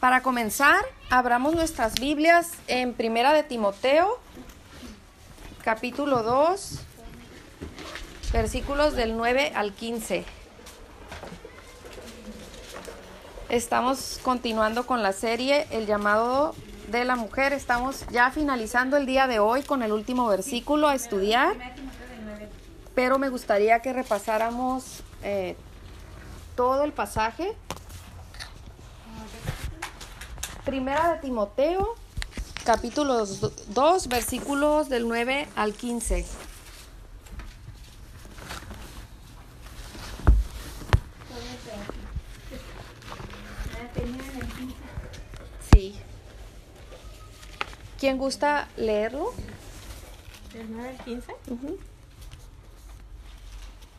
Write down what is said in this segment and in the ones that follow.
Para comenzar, abramos nuestras Biblias en Primera de Timoteo, capítulo 2, versículos del 9 al 15. Estamos continuando con la serie El llamado de la mujer. Estamos ya finalizando el día de hoy con el último versículo a estudiar, pero me gustaría que repasáramos eh, todo el pasaje. Primera de Timoteo, capítulo 2, versículos del 9 al 15. Sí. ¿Quién gusta leerlo? ¿Del 9 al 15? Ujú.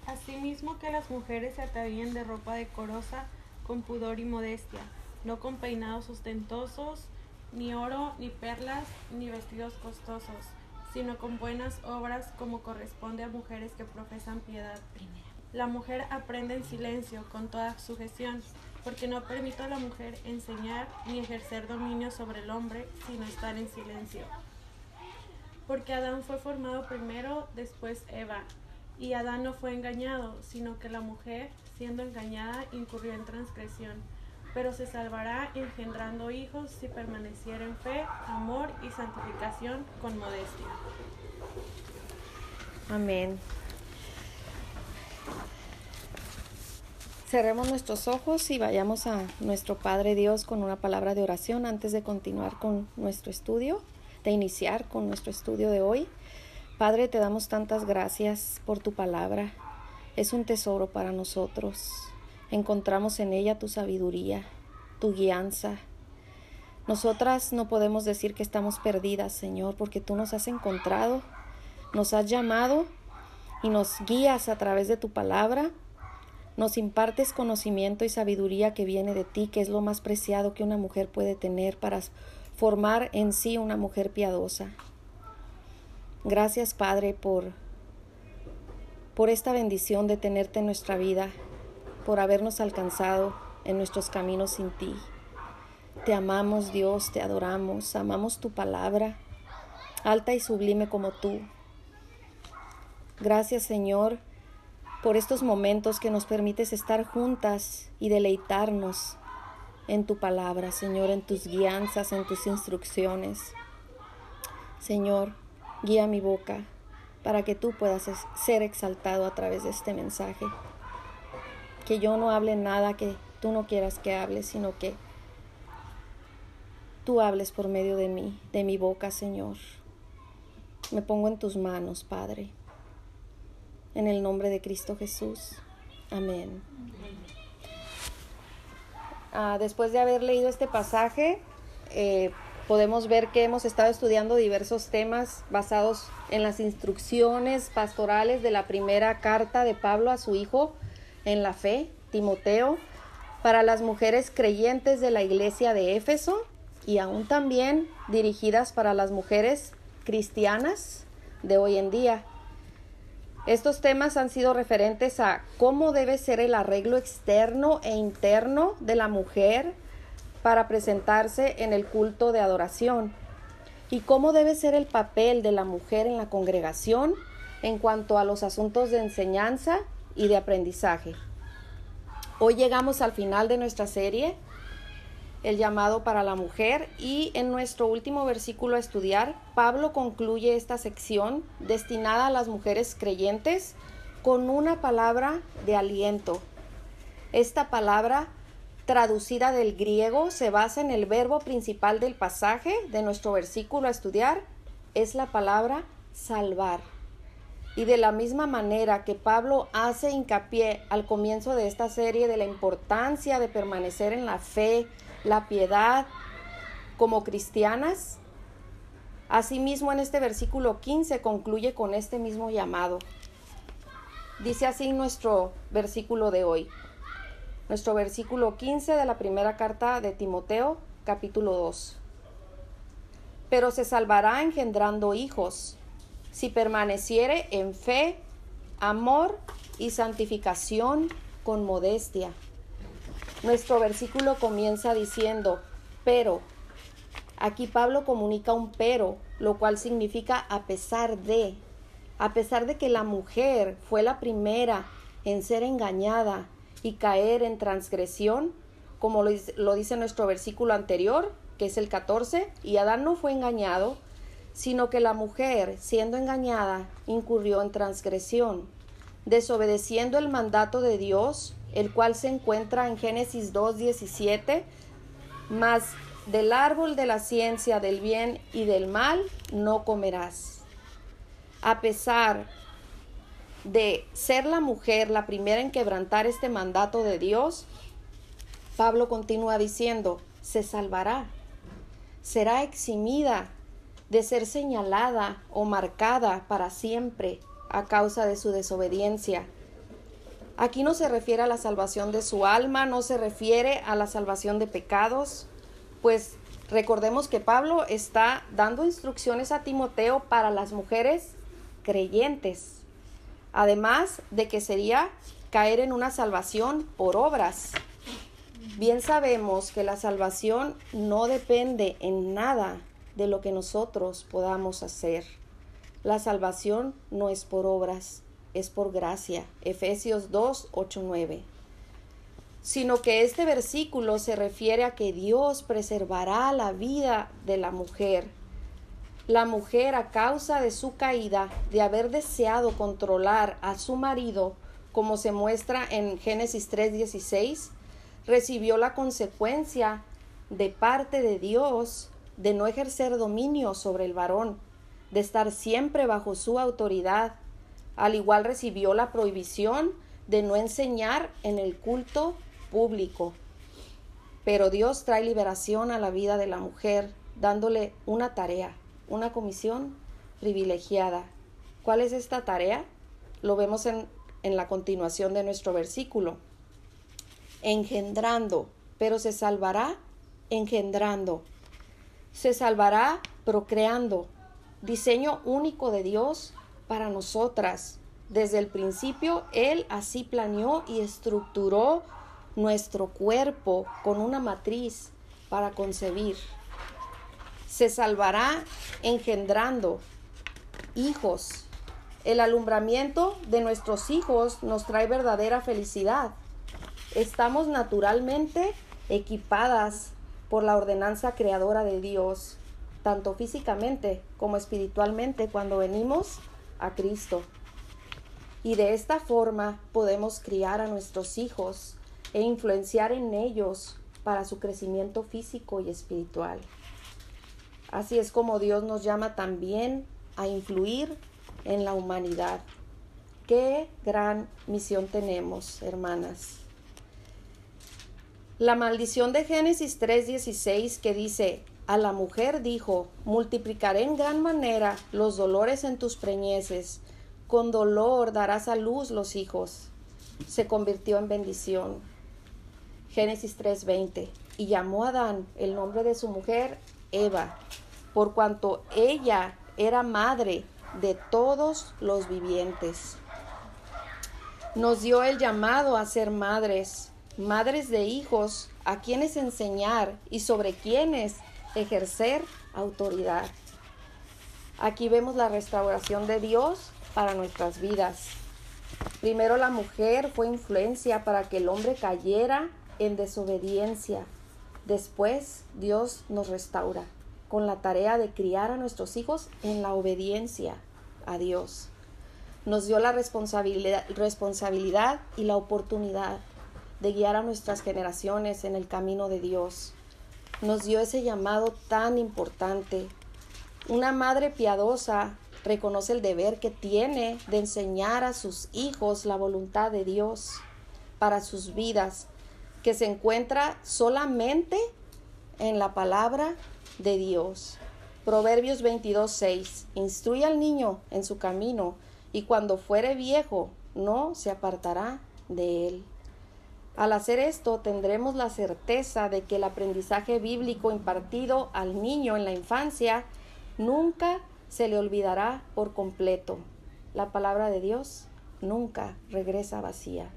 Asimismo que las mujeres se atavíen de ropa decorosa con pudor y modestia, no con peinados ostentosos, ni oro, ni perlas, ni vestidos costosos, sino con buenas obras como corresponde a mujeres que profesan piedad. La mujer aprende en silencio, con toda sujeción, porque no permito a la mujer enseñar ni ejercer dominio sobre el hombre, sino estar en silencio. Porque Adán fue formado primero, después Eva. Y Adán no fue engañado, sino que la mujer, siendo engañada, incurrió en transgresión. Pero se salvará engendrando hijos si permaneciera en fe, amor y santificación con modestia. Amén. Cerremos nuestros ojos y vayamos a nuestro Padre Dios con una palabra de oración antes de continuar con nuestro estudio, de iniciar con nuestro estudio de hoy. Padre, te damos tantas gracias por tu palabra. Es un tesoro para nosotros. Encontramos en ella tu sabiduría, tu guianza. Nosotras no podemos decir que estamos perdidas, Señor, porque tú nos has encontrado, nos has llamado y nos guías a través de tu palabra. Nos impartes conocimiento y sabiduría que viene de ti, que es lo más preciado que una mujer puede tener para formar en sí una mujer piadosa. Gracias, Padre, por, por esta bendición de tenerte en nuestra vida, por habernos alcanzado en nuestros caminos sin ti. Te amamos, Dios, te adoramos, amamos tu palabra, alta y sublime como tú. Gracias, Señor, por estos momentos que nos permites estar juntas y deleitarnos en tu palabra, Señor, en tus guianzas, en tus instrucciones. Señor, guía mi boca para que tú puedas ser exaltado a través de este mensaje. Que yo no hable nada que tú no quieras que hable, sino que tú hables por medio de mí, de mi boca, Señor. Me pongo en tus manos, Padre. En el nombre de Cristo Jesús. Amén. Ah, después de haber leído este pasaje, eh, podemos ver que hemos estado estudiando diversos temas basados en las instrucciones pastorales de la primera carta de Pablo a su hijo en la fe, Timoteo, para las mujeres creyentes de la iglesia de Éfeso y aún también dirigidas para las mujeres cristianas de hoy en día. Estos temas han sido referentes a cómo debe ser el arreglo externo e interno de la mujer para presentarse en el culto de adoración y cómo debe ser el papel de la mujer en la congregación en cuanto a los asuntos de enseñanza y de aprendizaje. Hoy llegamos al final de nuestra serie, el llamado para la mujer, y en nuestro último versículo a estudiar, Pablo concluye esta sección destinada a las mujeres creyentes con una palabra de aliento. Esta palabra traducida del griego se basa en el verbo principal del pasaje de nuestro versículo a estudiar, es la palabra salvar. Y de la misma manera que Pablo hace hincapié al comienzo de esta serie de la importancia de permanecer en la fe, la piedad como cristianas, asimismo en este versículo 15 concluye con este mismo llamado. Dice así nuestro versículo de hoy nuestro versículo 15 de la primera carta de Timoteo, capítulo 2. Pero se salvará engendrando hijos, si permaneciere en fe, amor y santificación con modestia. Nuestro versículo comienza diciendo, Pero, aquí Pablo comunica un pero, lo cual significa a pesar de, a pesar de que la mujer fue la primera en ser engañada y caer en transgresión, como lo, dice nuestro versículo anterior, que es el 14, y Adán no fue engañado, sino que la mujer, siendo engañada, incurrió en transgresión, desobedeciendo el mandato de Dios, el cual se encuentra en Génesis 2.17, mas del árbol de la ciencia del bien y del mal no comerás. A pesar de ser la mujer la primera en quebrantar este mandato de Dios, Pablo continúa diciendo, se salvará, será eximida de ser señalada o marcada para siempre a causa de su desobediencia. Aquí no se refiere a la salvación de su alma, no se refiere a la salvación de pecados, pues recordemos que Pablo está dando instrucciones a Timoteo para las mujeres creyentes, además de que sería caer en una salvación por obras. Bien sabemos que la salvación no depende en nada de lo que nosotros podamos hacer. La salvación no es por obras, es por gracia. Efesios 2, 8, 9. Sino que este versículo se refiere a que Dios preservará la vida de la mujer. La mujer a causa de su caída, de haber deseado controlar a su marido, como se muestra en Génesis 3:16, recibió la consecuencia de parte de Dios de no ejercer dominio sobre el varón, de estar siempre bajo su autoridad. Al igual recibió la prohibición de no enseñar en el culto público. Pero Dios trae liberación a la vida de la mujer, dándole una tarea, una comisión privilegiada. ¿Cuál es esta tarea? Lo vemos en, en la continuación de nuestro versículo. Engendrando, pero se salvará engendrando se salvará procreando, diseño único de Dios para nosotras. Desde el principio, Él así planeó y estructuró nuestro cuerpo con una matriz para concebir. Se salvará engendrando hijos. El alumbramiento de nuestros hijos nos trae verdadera felicidad. Estamos naturalmente equipadas por la ordenanza creadora de Dios, tanto físicamente como espiritualmente cuando venimos a Cristo. Y de esta forma podemos criar a nuestros hijos e influenciar en ellos para su crecimiento físico y espiritual. Así es como Dios nos llama también a influir en la humanidad. Qué gran misión tenemos, hermanas. La maldición de Génesis 3:16 que dice, a la mujer dijo, multiplicaré en gran manera los dolores en tus preñeces, con dolor darás a luz los hijos, se convirtió en bendición. Génesis 3:20, y llamó a Adán el nombre de su mujer Eva, por cuanto ella era madre de todos los vivientes. Nos dio el llamado a ser madres madres de hijos a quienes enseñar y sobre quienes ejercer autoridad. Aquí vemos la restauración de Dios para nuestras vidas. Primero la mujer fue influencia para que el hombre cayera en desobediencia. Después Dios nos restaura con la tarea de criar a nuestros hijos en la obediencia a Dios. Nos dio la responsabilidad, responsabilidad y la oportunidad de guiar a nuestras generaciones en el camino de Dios. Nos dio ese llamado tan importante. Una madre piadosa reconoce el deber que tiene de enseñar a sus hijos la voluntad de Dios para sus vidas, que se encuentra solamente en la palabra de Dios. Proverbios 22:6 Instruye al niño en su camino, y cuando fuere viejo no se apartará de él. Al hacer esto tendremos la certeza de que el aprendizaje bíblico impartido al niño en la infancia nunca se le olvidará por completo. La palabra de Dios nunca regresa vacía.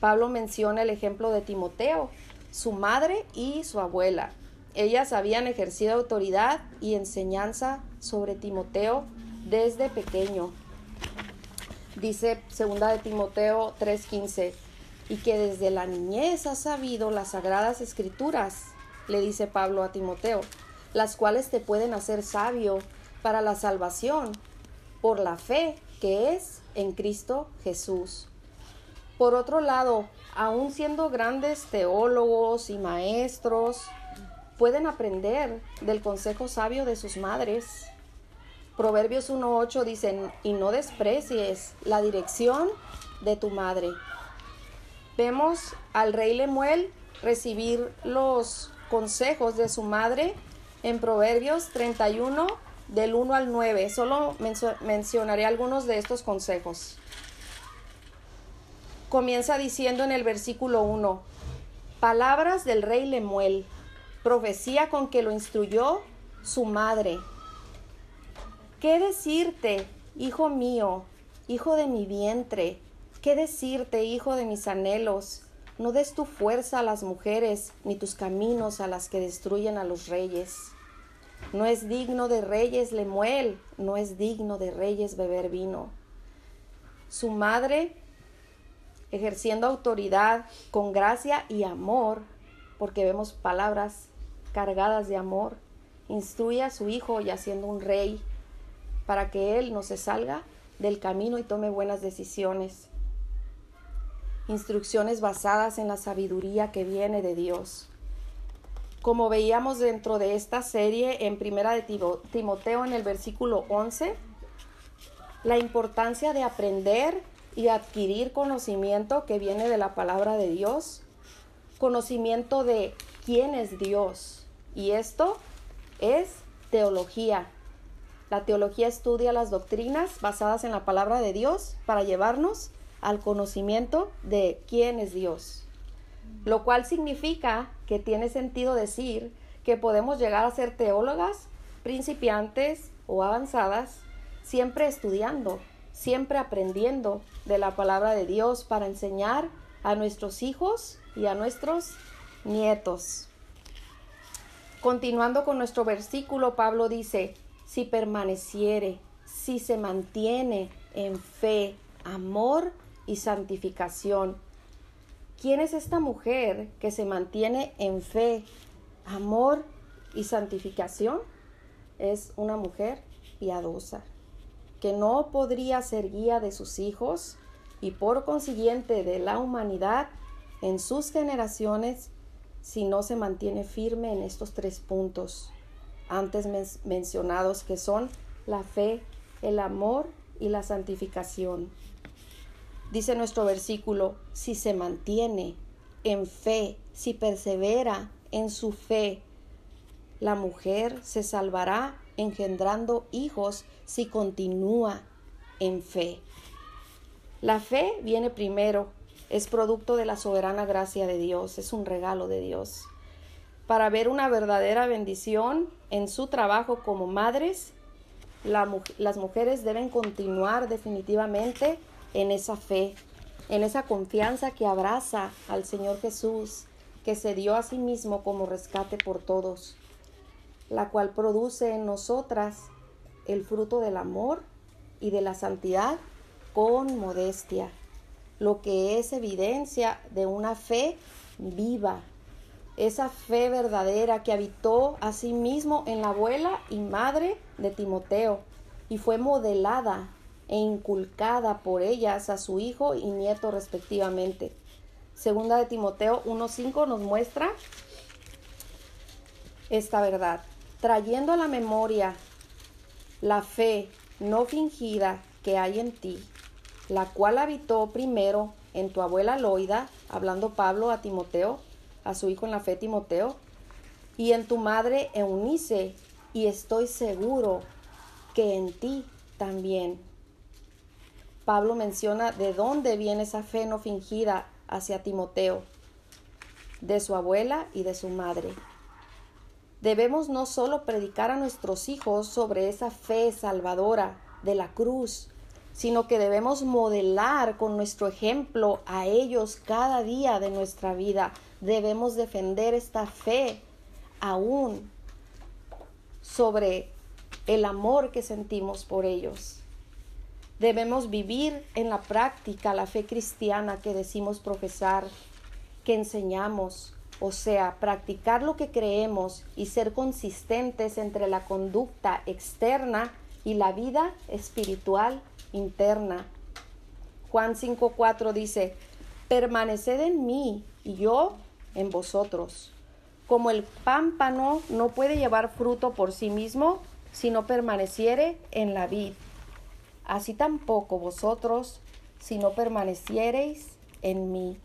Pablo menciona el ejemplo de Timoteo, su madre y su abuela. Ellas habían ejercido autoridad y enseñanza sobre Timoteo desde pequeño. Dice segunda de Timoteo 3:15, y que desde la niñez ha sabido las sagradas escrituras, le dice Pablo a Timoteo, las cuales te pueden hacer sabio para la salvación por la fe que es en Cristo Jesús. Por otro lado, aun siendo grandes teólogos y maestros, pueden aprender del consejo sabio de sus madres. Proverbios 1.8 dicen, y no desprecies la dirección de tu madre. Vemos al rey Lemuel recibir los consejos de su madre en Proverbios 31 del 1 al 9. Solo mencionaré algunos de estos consejos. Comienza diciendo en el versículo 1, palabras del rey Lemuel, profecía con que lo instruyó su madre. ¿Qué decirte, hijo mío, hijo de mi vientre? ¿Qué decirte, hijo de mis anhelos? No des tu fuerza a las mujeres, ni tus caminos a las que destruyen a los reyes. No es digno de reyes Lemuel, no es digno de reyes beber vino. Su madre, ejerciendo autoridad con gracia y amor, porque vemos palabras cargadas de amor, instruye a su hijo ya siendo un rey, para que él no se salga del camino y tome buenas decisiones instrucciones basadas en la sabiduría que viene de Dios. Como veíamos dentro de esta serie en Primera de Timoteo en el versículo 11, la importancia de aprender y adquirir conocimiento que viene de la palabra de Dios, conocimiento de quién es Dios. Y esto es teología. La teología estudia las doctrinas basadas en la palabra de Dios para llevarnos al conocimiento de quién es Dios. Lo cual significa que tiene sentido decir que podemos llegar a ser teólogas, principiantes o avanzadas, siempre estudiando, siempre aprendiendo de la palabra de Dios para enseñar a nuestros hijos y a nuestros nietos. Continuando con nuestro versículo, Pablo dice, si permaneciere, si se mantiene en fe, amor y santificación. ¿Quién es esta mujer que se mantiene en fe, amor y santificación? Es una mujer piadosa, que no podría ser guía de sus hijos y por consiguiente de la humanidad en sus generaciones si no se mantiene firme en estos tres puntos antes mencionados que son la fe, el amor y la santificación. Dice nuestro versículo, si se mantiene en fe, si persevera en su fe, la mujer se salvará engendrando hijos si continúa en fe. La fe viene primero, es producto de la soberana gracia de Dios, es un regalo de Dios. Para ver una verdadera bendición en su trabajo como madres, las mujeres deben continuar definitivamente en esa fe, en esa confianza que abraza al Señor Jesús, que se dio a sí mismo como rescate por todos, la cual produce en nosotras el fruto del amor y de la santidad con modestia, lo que es evidencia de una fe viva, esa fe verdadera que habitó a sí mismo en la abuela y madre de Timoteo y fue modelada e inculcada por ellas a su hijo y nieto respectivamente. Segunda de Timoteo 1.5 nos muestra esta verdad, trayendo a la memoria la fe no fingida que hay en ti, la cual habitó primero en tu abuela Loida, hablando Pablo a Timoteo, a su hijo en la fe Timoteo, y en tu madre Eunice, y estoy seguro que en ti también. Pablo menciona de dónde viene esa fe no fingida hacia Timoteo, de su abuela y de su madre. Debemos no solo predicar a nuestros hijos sobre esa fe salvadora de la cruz, sino que debemos modelar con nuestro ejemplo a ellos cada día de nuestra vida. Debemos defender esta fe aún sobre el amor que sentimos por ellos. Debemos vivir en la práctica la fe cristiana que decimos profesar, que enseñamos, o sea, practicar lo que creemos y ser consistentes entre la conducta externa y la vida espiritual interna. Juan 5:4 dice, permaneced en mí y yo en vosotros. Como el pámpano no puede llevar fruto por sí mismo si no permaneciere en la vid, así tampoco vosotros si no permaneciereis en mí.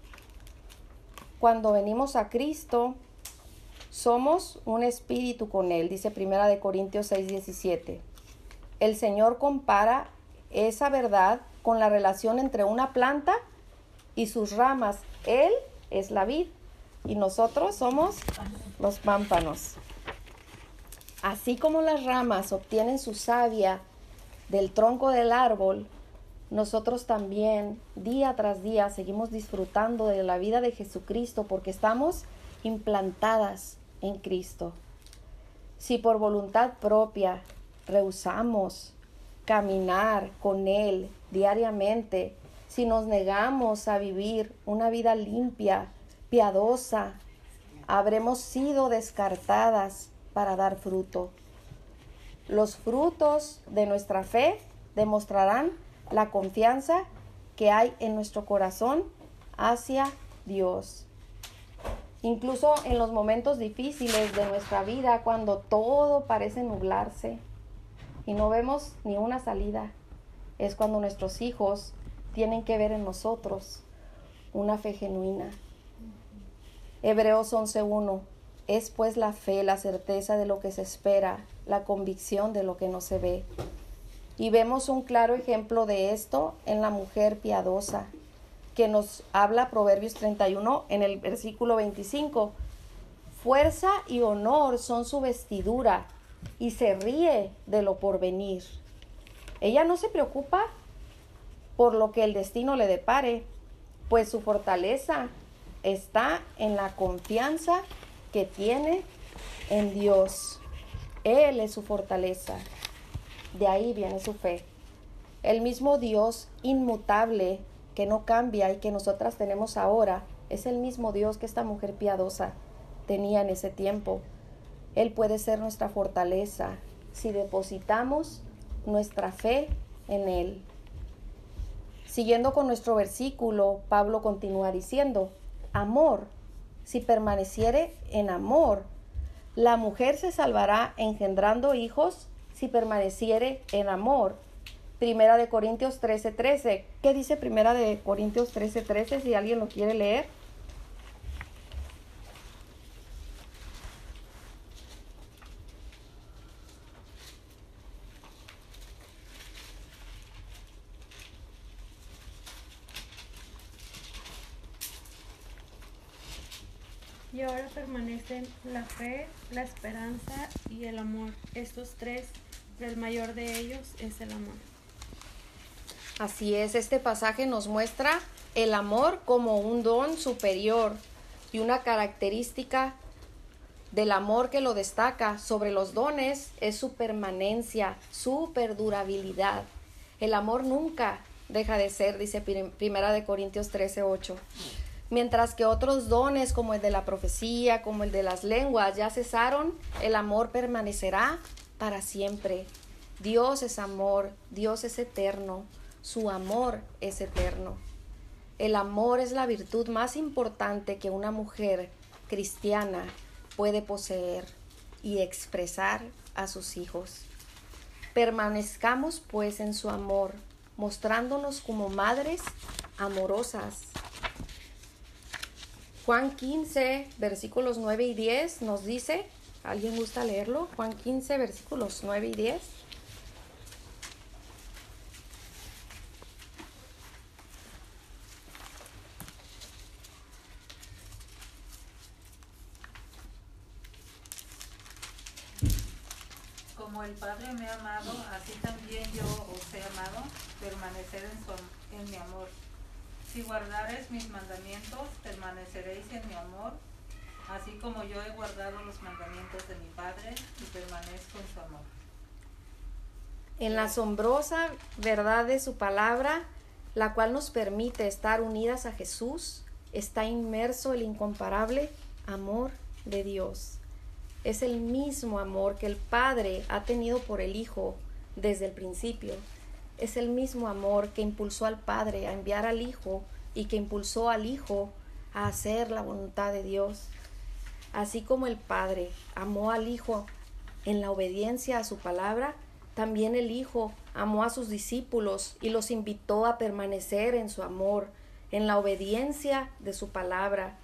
Cuando venimos a Cristo, somos un espíritu con Él, dice Primera de Corintios 6:17. El Señor compara esa verdad con la relación entre una planta y sus ramas. Él es la vid y nosotros somos los pámpanos. Así como las ramas obtienen su savia del tronco del árbol, nosotros también día tras día seguimos disfrutando de la vida de Jesucristo porque estamos implantadas en Cristo. Si por voluntad propia rehusamos caminar con Él diariamente, si nos negamos a vivir una vida limpia, piadosa, habremos sido descartadas para dar fruto. Los frutos de nuestra fe demostrarán la confianza que hay en nuestro corazón hacia Dios. Incluso en los momentos difíciles de nuestra vida, cuando todo parece nublarse y no vemos ni una salida, es cuando nuestros hijos tienen que ver en nosotros una fe genuina. Hebreos 11.1 es pues la fe, la certeza de lo que se espera, la convicción de lo que no se ve. Y vemos un claro ejemplo de esto en la mujer piadosa, que nos habla Proverbios 31 en el versículo 25. Fuerza y honor son su vestidura y se ríe de lo porvenir. Ella no se preocupa por lo que el destino le depare, pues su fortaleza está en la confianza que tiene en Dios. Él es su fortaleza. De ahí viene su fe. El mismo Dios inmutable que no cambia y que nosotras tenemos ahora es el mismo Dios que esta mujer piadosa tenía en ese tiempo. Él puede ser nuestra fortaleza si depositamos nuestra fe en Él. Siguiendo con nuestro versículo, Pablo continúa diciendo, amor, si permaneciere en amor, la mujer se salvará engendrando hijos si permaneciere en amor. Primera de Corintios 13:13. 13. ¿Qué dice Primera de Corintios 13:13 13, si alguien lo quiere leer? Y ahora la fe, la esperanza y el amor. Estos tres, el mayor de ellos es el amor. Así es, este pasaje nos muestra el amor como un don superior y una característica del amor que lo destaca sobre los dones es su permanencia, su perdurabilidad. El amor nunca deja de ser, dice Primera de Corintios 13, 8 mientras que otros dones como el de la profecía, como el de las lenguas ya cesaron, el amor permanecerá para siempre. Dios es amor, Dios es eterno, su amor es eterno. El amor es la virtud más importante que una mujer cristiana puede poseer y expresar a sus hijos. Permanezcamos pues en su amor, mostrándonos como madres amorosas Juan 15, versículos 9 y 10 nos dice, ¿alguien gusta leerlo? Juan 15, versículos 9 y 10. Como el Padre me ha amado, así también yo os he amado, permanecer en, en mi amor. Si guardares mis mandamientos, permaneceréis en mi amor, así como yo he guardado los mandamientos en su amor. En la asombrosa verdad de su palabra, la cual nos permite estar unidas a Jesús, está inmerso el incomparable amor de Dios. Es el mismo amor que el Padre ha tenido por el Hijo desde el principio. Es el mismo amor que impulsó al Padre a enviar al Hijo y que impulsó al Hijo a hacer la voluntad de Dios. Así como el Padre amó al Hijo en la obediencia a su palabra, también el Hijo amó a sus discípulos y los invitó a permanecer en su amor, en la obediencia de su palabra.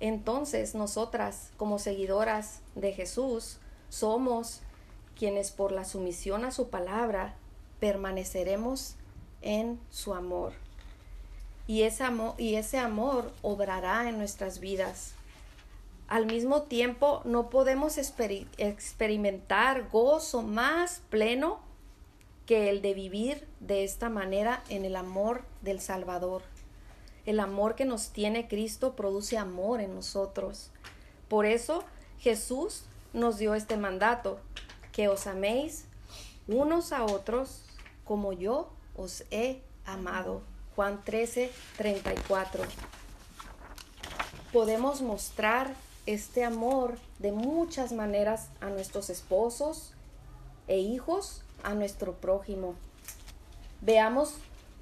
Entonces nosotras, como seguidoras de Jesús, somos quienes por la sumisión a su palabra permaneceremos en su amor. Y ese amor, obrará en nuestras vidas. Al mismo tiempo, no podemos experimentar gozo más pleno que el de vivir de esta manera en el amor del Salvador. El amor que nos tiene Cristo produce amor en nosotros. Por eso Jesús nos dio este mandato, que os améis unos a otros como yo os he amado. Juan 13, 34. Podemos mostrar este amor de muchas maneras a nuestros esposos e hijos, a nuestro prójimo. Veamos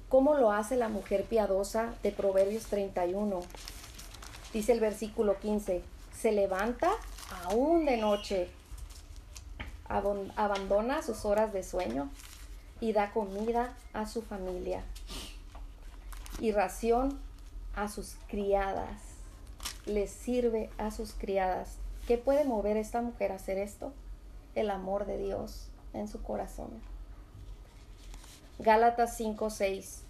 cómo lo hace la mujer piadosa de Proverbios 31. Dice el versículo 15, se levanta aún de noche, abandona sus horas de sueño y da comida a su familia y ración a sus criadas. Les sirve a sus criadas. ¿Qué puede mover esta mujer a hacer esto? El amor de Dios en su corazón. Gálatas 5:6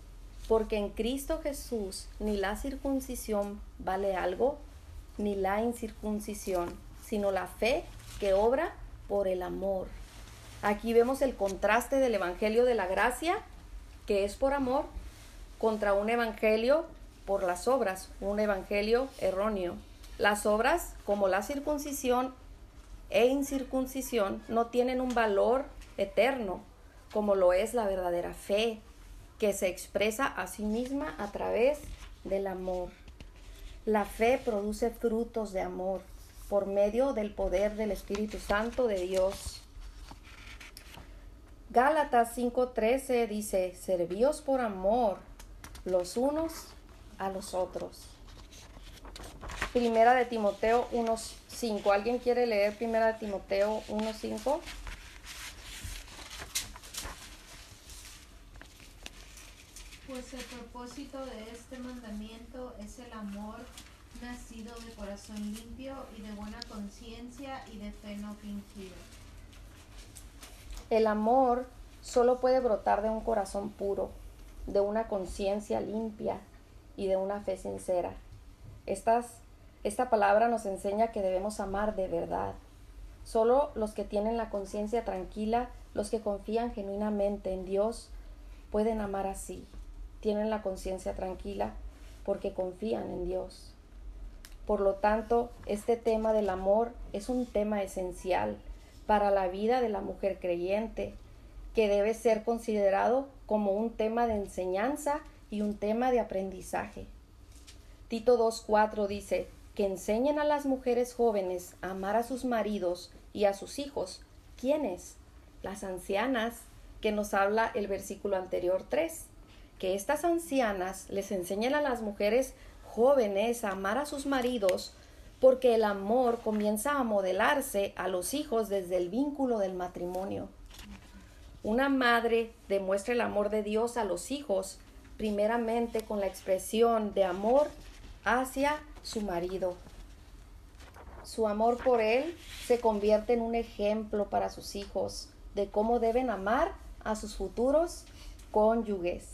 Porque en Cristo Jesús ni la circuncisión vale algo, ni la incircuncisión, sino la fe que obra por el amor. Aquí vemos el contraste del Evangelio de la Gracia, que es por amor, contra un Evangelio por las obras, un Evangelio erróneo. Las obras, como la circuncisión e incircuncisión, no tienen un valor eterno, como lo es la verdadera fe, que se expresa a sí misma a través del amor. La fe produce frutos de amor por medio del poder del Espíritu Santo de Dios. Gálatas 5:13 dice, servíos por amor los unos a los otros. Primera de Timoteo 1:5. ¿Alguien quiere leer Primera de Timoteo 1:5? Pues el propósito de este mandamiento es el amor nacido de corazón limpio y de buena conciencia y de fe no fingida. El amor solo puede brotar de un corazón puro, de una conciencia limpia y de una fe sincera. Estas, esta palabra nos enseña que debemos amar de verdad. Solo los que tienen la conciencia tranquila, los que confían genuinamente en Dios, pueden amar así. Tienen la conciencia tranquila porque confían en Dios. Por lo tanto, este tema del amor es un tema esencial para la vida de la mujer creyente, que debe ser considerado como un tema de enseñanza y un tema de aprendizaje. Tito 2.4 dice que enseñen a las mujeres jóvenes a amar a sus maridos y a sus hijos. ¿Quiénes? Las ancianas, que nos habla el versículo anterior 3. Que estas ancianas les enseñen a las mujeres jóvenes a amar a sus maridos, porque el amor comienza a modelarse a los hijos desde el vínculo del matrimonio. Una madre demuestra el amor de Dios a los hijos primeramente con la expresión de amor hacia su marido. Su amor por él se convierte en un ejemplo para sus hijos de cómo deben amar a sus futuros cónyuges.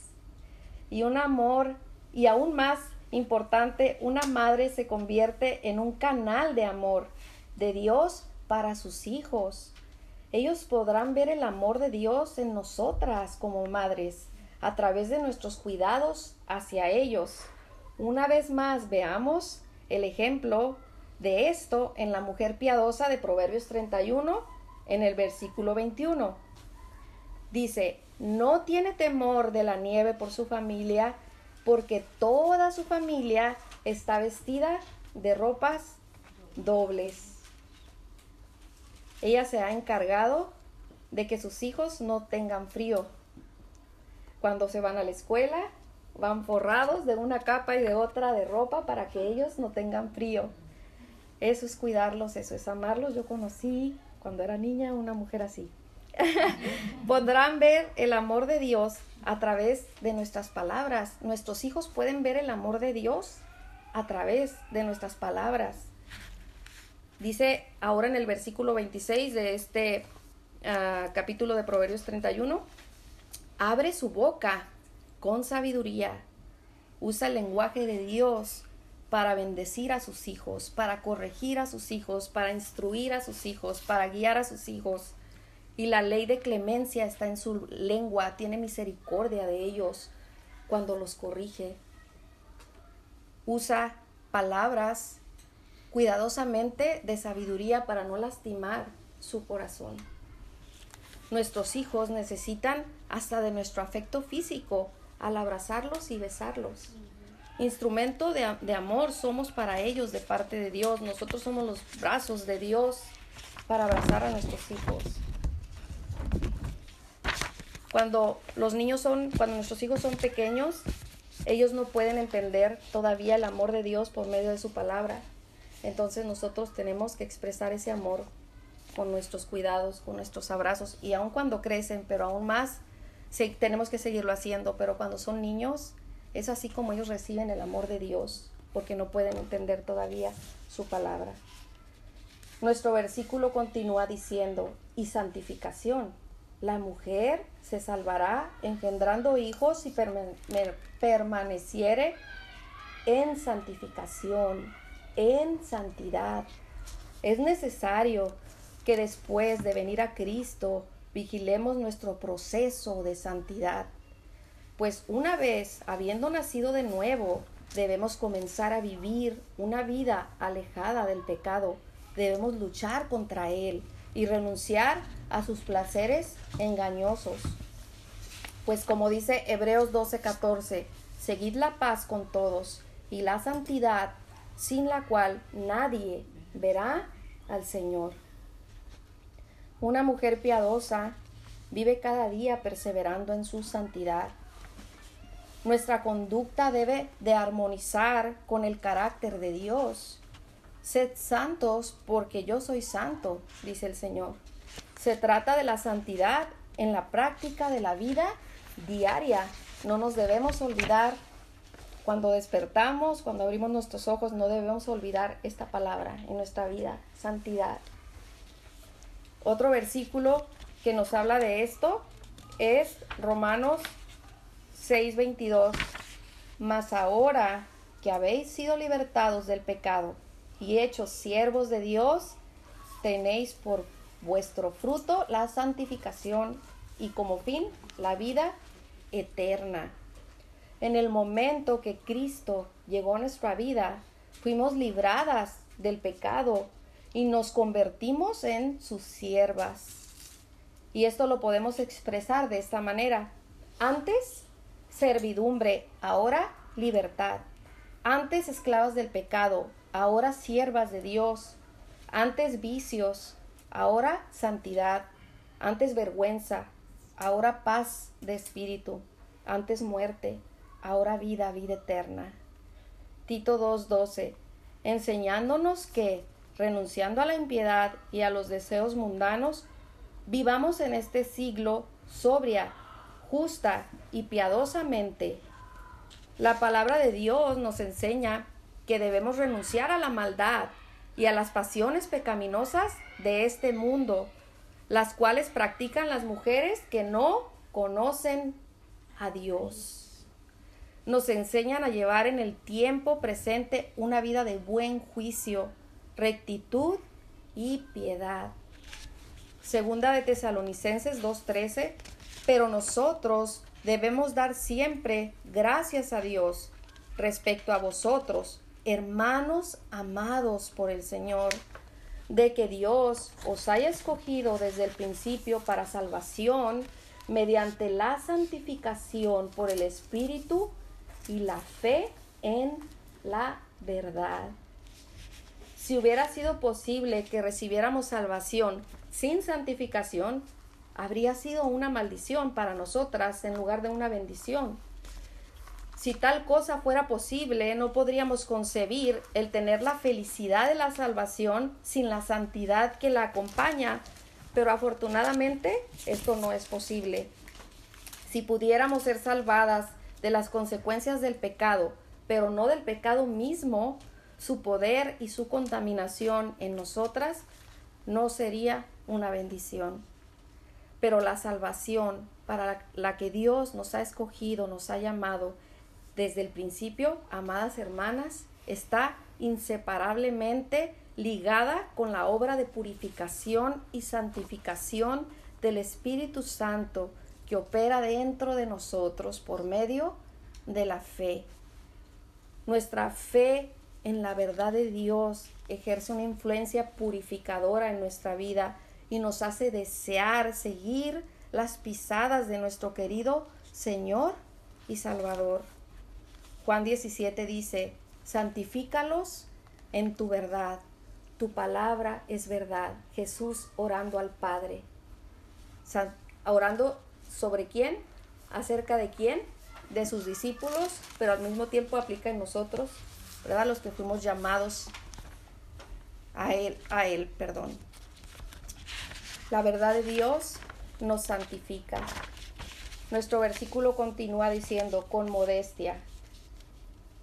Y un amor, y aún más importante, una madre se convierte en un canal de amor de Dios para sus hijos. Ellos podrán ver el amor de Dios en nosotras como madres a través de nuestros cuidados hacia ellos. Una vez más veamos el ejemplo de esto en la mujer piadosa de Proverbios 31, en el versículo 21. Dice, no tiene temor de la nieve por su familia, porque toda su familia está vestida de ropas dobles. Ella se ha encargado de que sus hijos no tengan frío. Cuando se van a la escuela, van forrados de una capa y de otra de ropa para que ellos no tengan frío. Eso es cuidarlos, eso es amarlos. Yo conocí cuando era niña una mujer así. Podrán ver el amor de Dios a través de nuestras palabras. Nuestros hijos pueden ver el amor de Dios a través de nuestras palabras. Dice ahora en el versículo 26 de este ah, capítulo de Proverbios 31, abre su boca con sabiduría, usa el lenguaje de Dios para bendecir a sus hijos, para corregir a sus hijos, para instruir a sus hijos, para guiar a sus hijos. Y la ley de clemencia está en su lengua, tiene misericordia de ellos cuando los corrige. Usa palabras cuidadosamente de sabiduría para no lastimar su corazón. Nuestros hijos necesitan hasta de nuestro afecto físico al abrazarlos y besarlos. Instrumento de, de, amor somos para ellos de parte de Dios. Nosotros somos los brazos de Dios para abrazar a nuestros hijos. Cuando los niños son, cuando nuestros hijos son pequeños, ellos no pueden entender todavía el amor de Dios por medio de su palabra. Entonces nosotros tenemos que expresar ese amor con nuestros cuidados, con nuestros abrazos y aun cuando crecen, pero aún más tenemos que seguirlo haciendo, pero cuando son niños es así como ellos reciben el amor de Dios, porque no pueden entender todavía su palabra. Nuestro versículo continúa diciendo, y santificación. La mujer se salvará engendrando hijos y permaneciere en santificación en santidad. Es necesario que después de venir a Cristo vigilemos nuestro proceso de santidad, pues una vez habiendo nacido de nuevo, debemos comenzar a vivir una vida alejada del pecado, debemos luchar contra él y renunciar a sus placeres engañosos. Pues como dice Hebreos 12:14, seguid la paz con todos y la santidad sin la cual nadie verá al Señor. Una mujer piadosa vive cada día perseverando en su santidad. Nuestra conducta debe de armonizar con el carácter de Dios. Sed santos porque yo soy santo, dice el Señor. Se trata de la santidad en la práctica de la vida diaria. No nos debemos olvidar cuando despertamos, cuando abrimos nuestros ojos, no debemos olvidar esta palabra en nuestra vida, santidad. Otro versículo que nos habla de esto es Romanos 6:22. Mas ahora que habéis sido libertados del pecado y hechos siervos de Dios, tenéis por vuestro fruto la santificación y como fin la vida eterna. En el momento que Cristo llegó a nuestra vida, fuimos libradas del pecado y nos convertimos en sus siervas. Y esto lo podemos expresar de esta manera. Antes, servidumbre, ahora libertad. Antes esclavas del pecado, ahora siervas de Dios. Antes vicios, ahora santidad. Antes vergüenza, ahora paz de espíritu. Antes muerte, ahora vida, vida eterna. Tito 2.12, enseñándonos que, renunciando a la impiedad y a los deseos mundanos, vivamos en este siglo sobria, justa y piadosamente. La palabra de Dios nos enseña que debemos renunciar a la maldad y a las pasiones pecaminosas de este mundo, las cuales practican las mujeres que no conocen a Dios nos enseñan a llevar en el tiempo presente una vida de buen juicio, rectitud y piedad. Segunda de Tesalonicenses 2.13, pero nosotros debemos dar siempre gracias a Dios respecto a vosotros, hermanos amados por el Señor, de que Dios os haya escogido desde el principio para salvación mediante la santificación por el Espíritu y la fe en la verdad. Si hubiera sido posible que recibiéramos salvación sin santificación, habría sido una maldición para nosotras en lugar de una bendición. Si tal cosa fuera posible, no podríamos concebir el tener la felicidad de la salvación sin la santidad que la acompaña, pero afortunadamente esto no es posible. Si pudiéramos ser salvadas de las consecuencias del pecado, pero no del pecado mismo, su poder y su contaminación en nosotras no sería una bendición. Pero la salvación para la que Dios nos ha escogido, nos ha llamado desde el principio, amadas hermanas, está inseparablemente ligada con la obra de purificación y santificación del Espíritu Santo que opera dentro de nosotros por medio de la fe. Nuestra fe en la verdad de Dios ejerce una influencia purificadora en nuestra vida y nos hace desear seguir las pisadas de nuestro querido Señor y Salvador. Juan 17 dice, santifícalos en tu verdad, tu palabra es verdad. Jesús orando al Padre. orando sobre quién, acerca de quién, de sus discípulos, pero al mismo tiempo aplica en nosotros, ¿verdad? Los que fuimos llamados a Él, a Él, perdón. La verdad de Dios nos santifica. Nuestro versículo continúa diciendo, con modestia.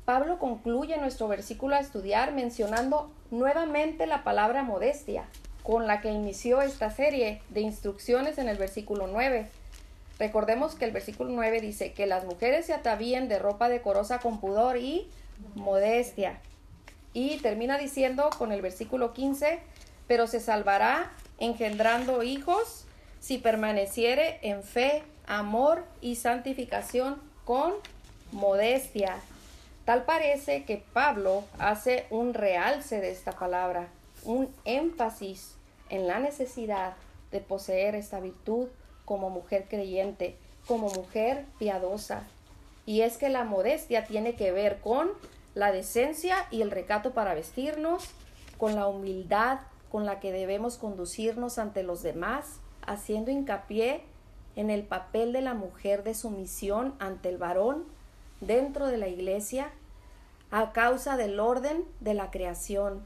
Pablo concluye nuestro versículo a estudiar mencionando nuevamente la palabra modestia, con la que inició esta serie de instrucciones en el versículo 9. Recordemos que el versículo 9 dice que las mujeres se atavíen de ropa decorosa con pudor y modestia. Y termina diciendo con el versículo 15, pero se salvará engendrando hijos si permaneciere en fe, amor y santificación con modestia. Tal parece que Pablo hace un realce de esta palabra, un énfasis en la necesidad de poseer esta virtud como mujer creyente, como mujer piadosa. Y es que la modestia tiene que ver con la decencia y el recato para vestirnos, con la humildad con la que debemos conducirnos ante los demás, haciendo hincapié en el papel de la mujer de sumisión ante el varón dentro de la iglesia a causa del orden de la creación.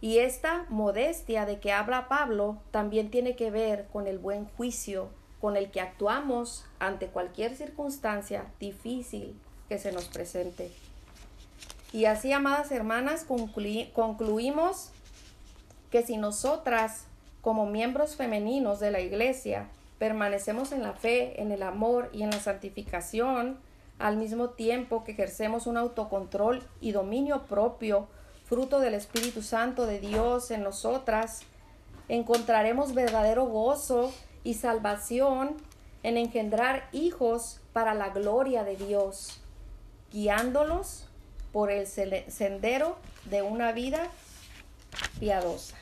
Y esta modestia de que habla Pablo también tiene que ver con el buen juicio con el que actuamos ante cualquier circunstancia difícil que se nos presente. Y así, amadas hermanas, concluimos que si nosotras, como miembros femeninos de la Iglesia, permanecemos en la fe, en el amor y en la santificación, al mismo tiempo que ejercemos un autocontrol y dominio propio, fruto del Espíritu Santo de Dios en nosotras, encontraremos verdadero gozo y salvación en engendrar hijos para la gloria de Dios, guiándolos por el sendero de una vida piadosa.